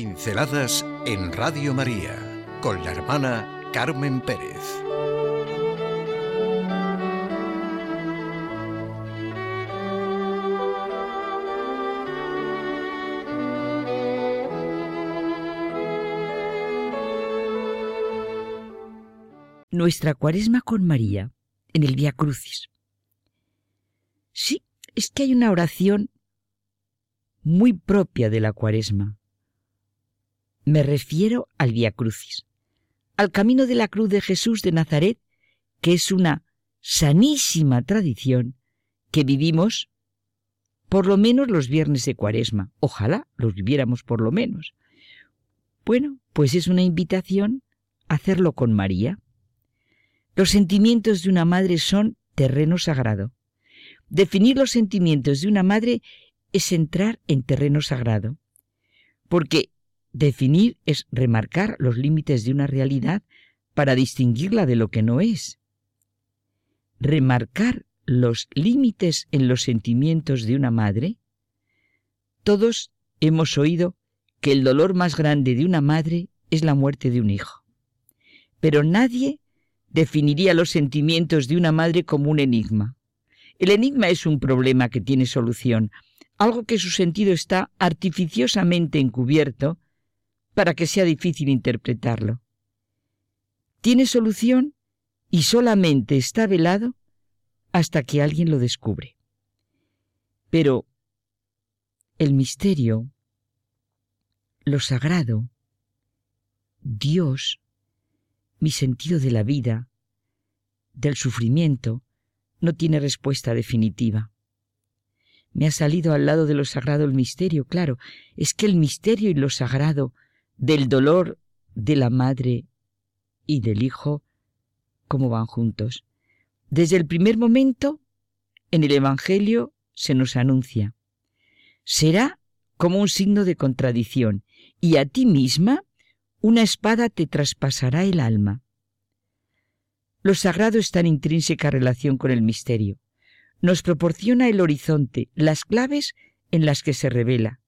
Pinceladas en Radio María con la hermana Carmen Pérez. Nuestra cuaresma con María en el Vía Crucis. Sí, es que hay una oración muy propia de la cuaresma. Me refiero al Via Crucis, al camino de la cruz de Jesús de Nazaret, que es una sanísima tradición que vivimos por lo menos los viernes de cuaresma. Ojalá los viviéramos por lo menos. Bueno, pues es una invitación a hacerlo con María. Los sentimientos de una madre son terreno sagrado. Definir los sentimientos de una madre es entrar en terreno sagrado, porque definir es remarcar los límites de una realidad para distinguirla de lo que no es. Remarcar los límites en los sentimientos de una madre. Todos hemos oído que el dolor más grande de una madre es la muerte de un hijo. Pero nadie definiría los sentimientos de una madre como un enigma. El enigma es un problema que tiene solución, algo que su sentido está artificiosamente encubierto para que sea difícil interpretarlo. Tiene solución y solamente está velado hasta que alguien lo descubre. Pero el misterio, lo sagrado, Dios, mi sentido de la vida, del sufrimiento, no tiene respuesta definitiva. Me ha salido al lado de lo sagrado el misterio, claro. Es que el misterio y lo sagrado del dolor de la madre y del hijo, ¿cómo van juntos? Desde el primer momento, en el Evangelio se nos anuncia. Será como un signo de contradicción, y a ti misma una espada te traspasará el alma. Lo sagrado está en intrínseca relación con el misterio nos proporciona el horizonte, las claves en las que se revela,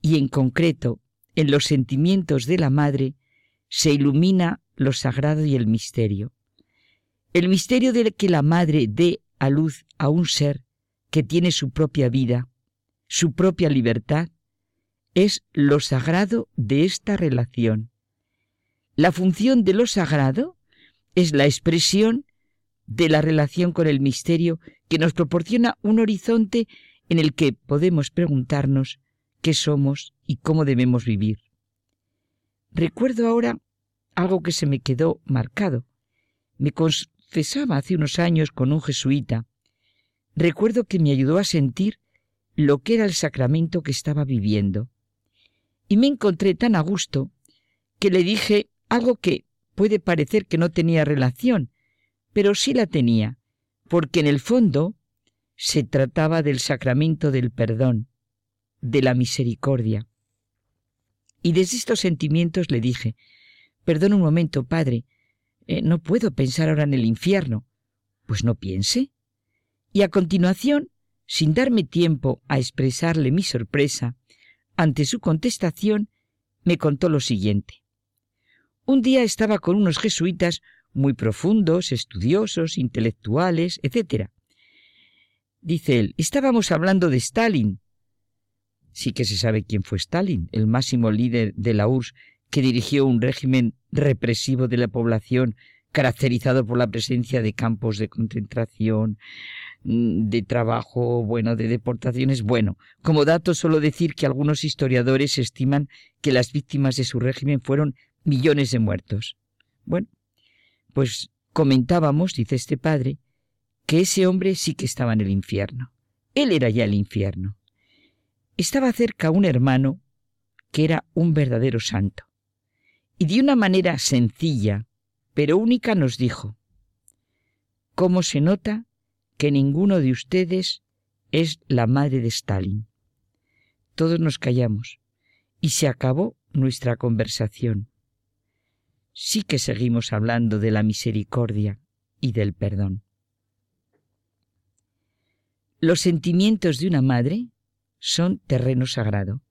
y en concreto, en los sentimientos de la madre, se ilumina lo sagrado y el misterio. El misterio de que la madre dé a luz a un ser que tiene su propia vida, su propia libertad, es lo sagrado de esta relación. La función de lo sagrado es la expresión de la relación con el misterio que nos proporciona un horizonte en el que podemos preguntarnos qué somos y cómo debemos vivir. Recuerdo ahora algo que se me quedó marcado. Me confesaba hace unos años con un jesuita. Recuerdo que me ayudó a sentir lo que era el sacramento que estaba viviendo. Y me encontré tan a gusto que le dije algo que puede parecer que no tenía relación, pero sí la tenía, porque en el fondo se trataba del sacramento del perdón, de la misericordia. Y desde estos sentimientos le dije, perdón un momento, padre, eh, no puedo pensar ahora en el infierno. Pues no piense. Y a continuación, sin darme tiempo a expresarle mi sorpresa, ante su contestación, me contó lo siguiente. Un día estaba con unos jesuitas muy profundos, estudiosos, intelectuales, etc. Dice él, estábamos hablando de Stalin. Sí que se sabe quién fue Stalin, el máximo líder de la URSS que dirigió un régimen represivo de la población caracterizado por la presencia de campos de concentración, mm, de trabajo, bueno, de deportaciones. Bueno, como dato solo decir que algunos historiadores estiman que las víctimas de su régimen fueron millones de muertos. Bueno, pues comentábamos, dice este padre, que ese hombre sí que estaba en el infierno. Él era ya el infierno. Estaba cerca un hermano que era un verdadero santo. Y de una manera sencilla, pero única, nos dijo, ¿cómo se nota que ninguno de ustedes es la madre de Stalin? Todos nos callamos y se acabó nuestra conversación sí que seguimos hablando de la misericordia y del perdón. Los sentimientos de una madre son terreno sagrado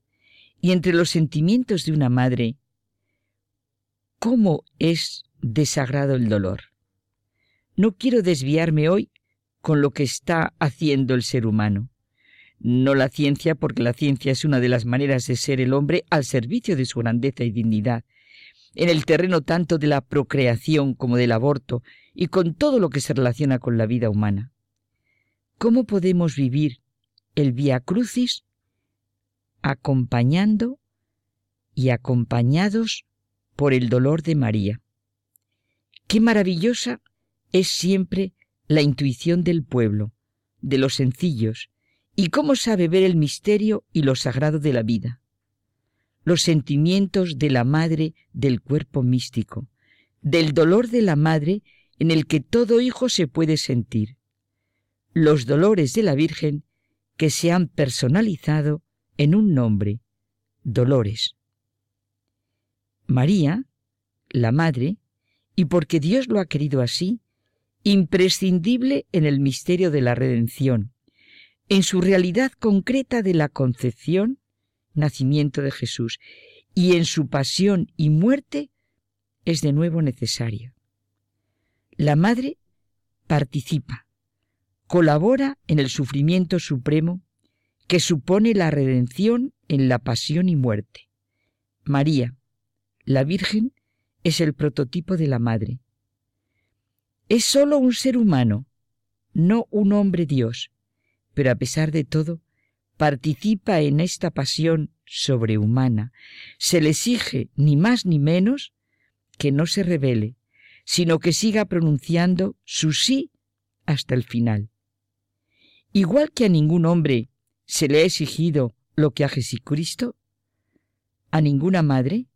Y entre los sentimientos de una madre, ¿cómo es desagrado el dolor? No quiero desviarme hoy con lo que está haciendo el ser humano. No la ciencia, porque la ciencia es una de las maneras de ser el hombre al servicio de su grandeza y dignidad, en el terreno tanto de la procreación como del aborto y con todo lo que se relaciona con la vida humana. ¿Cómo podemos vivir el Via Crucis acompañando y acompañados por el dolor de María? Qué maravillosa es siempre la intuición del pueblo, de los sencillos, y cómo sabe ver el misterio y lo sagrado de la vida. Los sentimientos de la madre del cuerpo místico, del dolor de la madre en el que todo hijo se puede sentir, los dolores de la Virgen que se han personalizado en un nombre, Dolores. María, la Madre, y porque Dios lo ha querido así, imprescindible en el misterio de la redención, en su realidad concreta de la concepción, nacimiento de Jesús, y en su pasión y muerte, es de nuevo necesaria. La Madre participa, colabora en el sufrimiento supremo que supone la redención en la pasión y muerte. María, la Virgen, es el prototipo de la Madre. Es sólo un ser humano, no un hombre Dios, pero a pesar de todo, participa en esta pasión sobrehumana. Se le exige ni más ni menos que no se revele, sino que siga pronunciando su sí hasta el final. Igual que a ningún hombre se le ha exigido lo que a Jesucristo, a ninguna madre,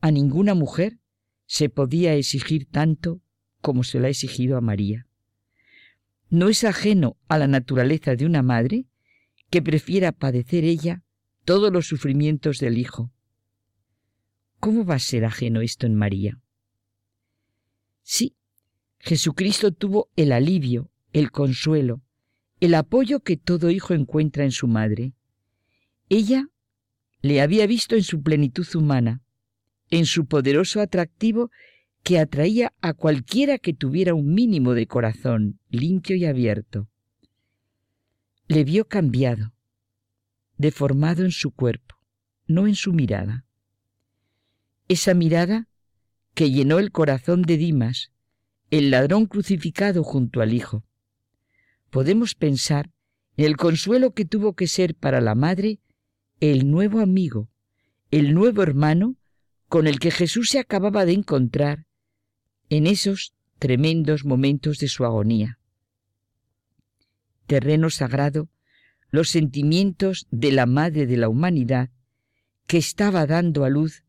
a ninguna mujer se podía exigir tanto como se le ha exigido a María. No es ajeno a la naturaleza de una madre que prefiera padecer ella todos los sufrimientos del Hijo. ¿Cómo va a ser ajeno esto en María? Sí, Jesucristo tuvo el alivio, el consuelo, el apoyo que todo hijo encuentra en su madre. Ella le había visto en su plenitud humana, en su poderoso atractivo que atraía a cualquiera que tuviera un mínimo de corazón limpio y abierto. Le vio cambiado, deformado en su cuerpo, no en su mirada. Esa mirada que llenó el corazón de Dimas, el ladrón crucificado junto al Hijo podemos pensar en el consuelo que tuvo que ser para la madre el nuevo amigo, el nuevo hermano con el que Jesús se acababa de encontrar en esos tremendos momentos de su agonía. Terreno sagrado, los sentimientos de la madre de la humanidad que estaba dando a luz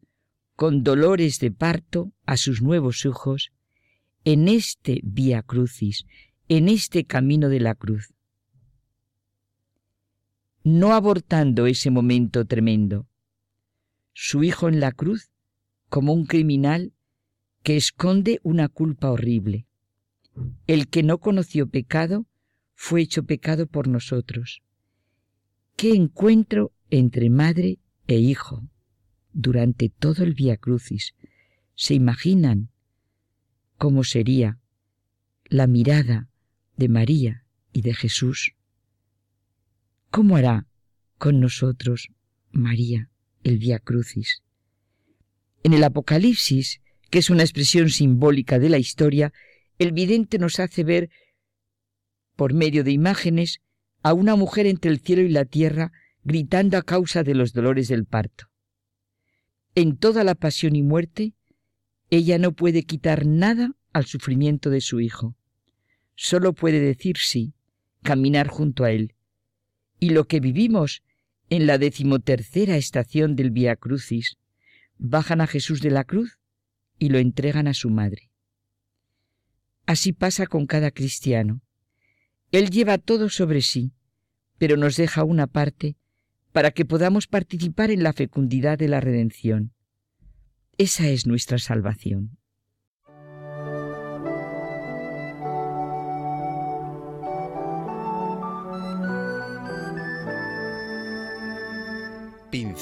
con dolores de parto a sus nuevos hijos en este vía crucis, en este camino de la cruz. No abortando ese momento tremendo. Su hijo en la cruz como un criminal que esconde una culpa horrible. El que no conoció pecado fue hecho pecado por nosotros. ¿Qué encuentro entre madre e hijo durante todo el Via Crucis? ¿Se imaginan cómo sería la mirada de María y de Jesús, ¿cómo hará con nosotros María el Via Crucis? En el Apocalipsis, que es una expresión simbólica de la historia, el vidente nos hace ver, por medio de imágenes, a una mujer entre el cielo y la tierra gritando a causa de los dolores del parto. En toda la pasión y muerte, ella no puede quitar nada al sufrimiento de su hijo solo puede decir sí, caminar junto a Él. Y lo que vivimos en la decimotercera estación del Via Crucis, bajan a Jesús de la cruz y lo entregan a su madre. Así pasa con cada cristiano. Él lleva todo sobre sí, pero nos deja una parte para que podamos participar en la fecundidad de la redención. Esa es nuestra salvación.